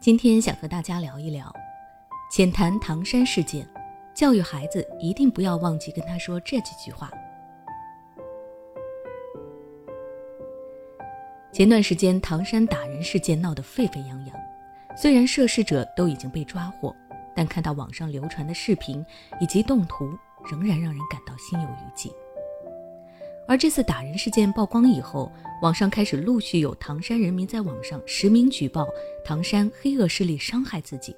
今天想和大家聊一聊，浅谈唐山事件，教育孩子一定不要忘记跟他说这几句话。前段时间唐山打人事件闹得沸沸扬扬，虽然涉事者都已经被抓获，但看到网上流传的视频以及动图，仍然让人感到心有余悸。而这次打人事件曝光以后，网上开始陆续有唐山人民在网上实名举报唐山黑恶势力伤害自己。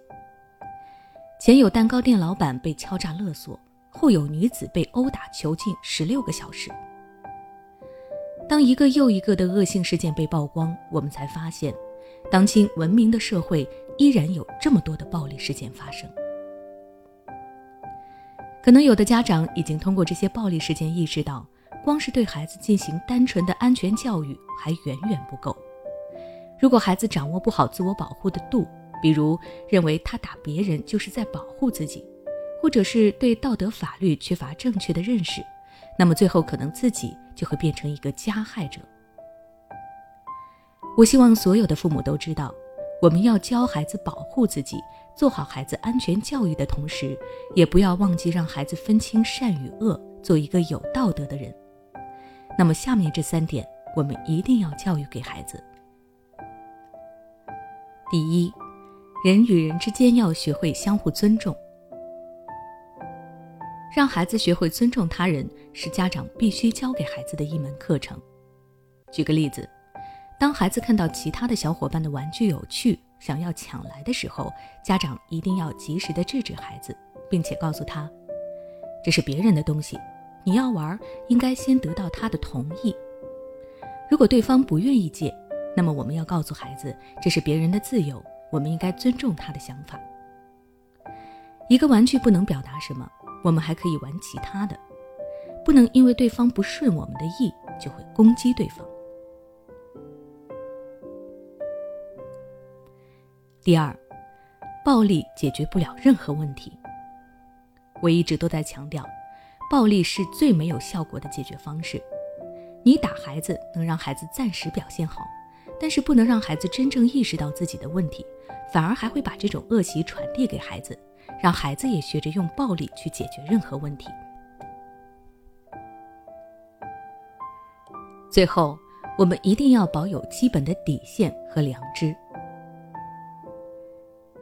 前有蛋糕店老板被敲诈勒索，后有女子被殴打囚禁十六个小时。当一个又一个的恶性事件被曝光，我们才发现，当今文明的社会依然有这么多的暴力事件发生。可能有的家长已经通过这些暴力事件意识到。光是对孩子进行单纯的安全教育还远远不够。如果孩子掌握不好自我保护的度，比如认为他打别人就是在保护自己，或者是对道德法律缺乏正确的认识，那么最后可能自己就会变成一个加害者。我希望所有的父母都知道，我们要教孩子保护自己，做好孩子安全教育的同时，也不要忘记让孩子分清善与恶，做一个有道德的人。那么，下面这三点我们一定要教育给孩子。第一，人与人之间要学会相互尊重，让孩子学会尊重他人，是家长必须教给孩子的一门课程。举个例子，当孩子看到其他的小伙伴的玩具有趣，想要抢来的时候，家长一定要及时的制止孩子，并且告诉他，这是别人的东西。你要玩，应该先得到他的同意。如果对方不愿意借，那么我们要告诉孩子，这是别人的自由，我们应该尊重他的想法。一个玩具不能表达什么，我们还可以玩其他的，不能因为对方不顺我们的意，就会攻击对方。第二，暴力解决不了任何问题。我一直都在强调。暴力是最没有效果的解决方式。你打孩子能让孩子暂时表现好，但是不能让孩子真正意识到自己的问题，反而还会把这种恶习传递给孩子，让孩子也学着用暴力去解决任何问题。最后，我们一定要保有基本的底线和良知。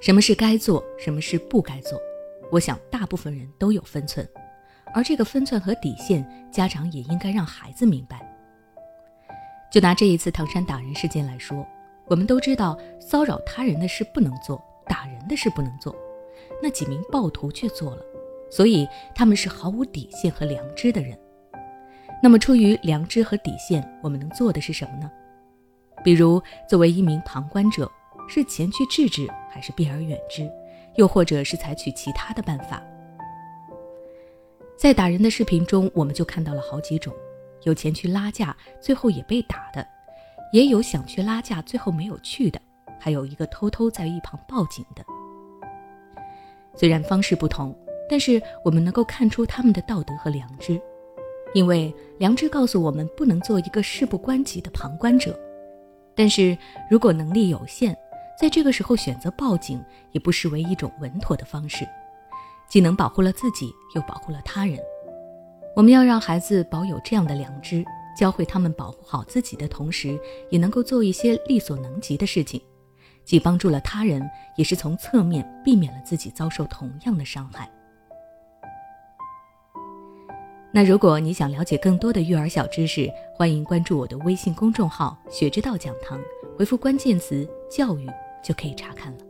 什么是该做，什么是不该做？我想大部分人都有分寸。而这个分寸和底线，家长也应该让孩子明白。就拿这一次唐山打人事件来说，我们都知道骚扰他人的事不能做，打人的事不能做，那几名暴徒却做了，所以他们是毫无底线和良知的人。那么，出于良知和底线，我们能做的是什么呢？比如，作为一名旁观者，是前去制止，还是避而远之？又或者是采取其他的办法？在打人的视频中，我们就看到了好几种：有前去拉架，最后也被打的；也有想去拉架，最后没有去的；还有一个偷偷在一旁报警的。虽然方式不同，但是我们能够看出他们的道德和良知，因为良知告诉我们不能做一个事不关己的旁观者。但是如果能力有限，在这个时候选择报警，也不失为一种稳妥的方式。既能保护了自己，又保护了他人。我们要让孩子保有这样的良知，教会他们保护好自己的同时，也能够做一些力所能及的事情，既帮助了他人，也是从侧面避免了自己遭受同样的伤害。那如果你想了解更多的育儿小知识，欢迎关注我的微信公众号“学之道讲堂”，回复关键词“教育”就可以查看了。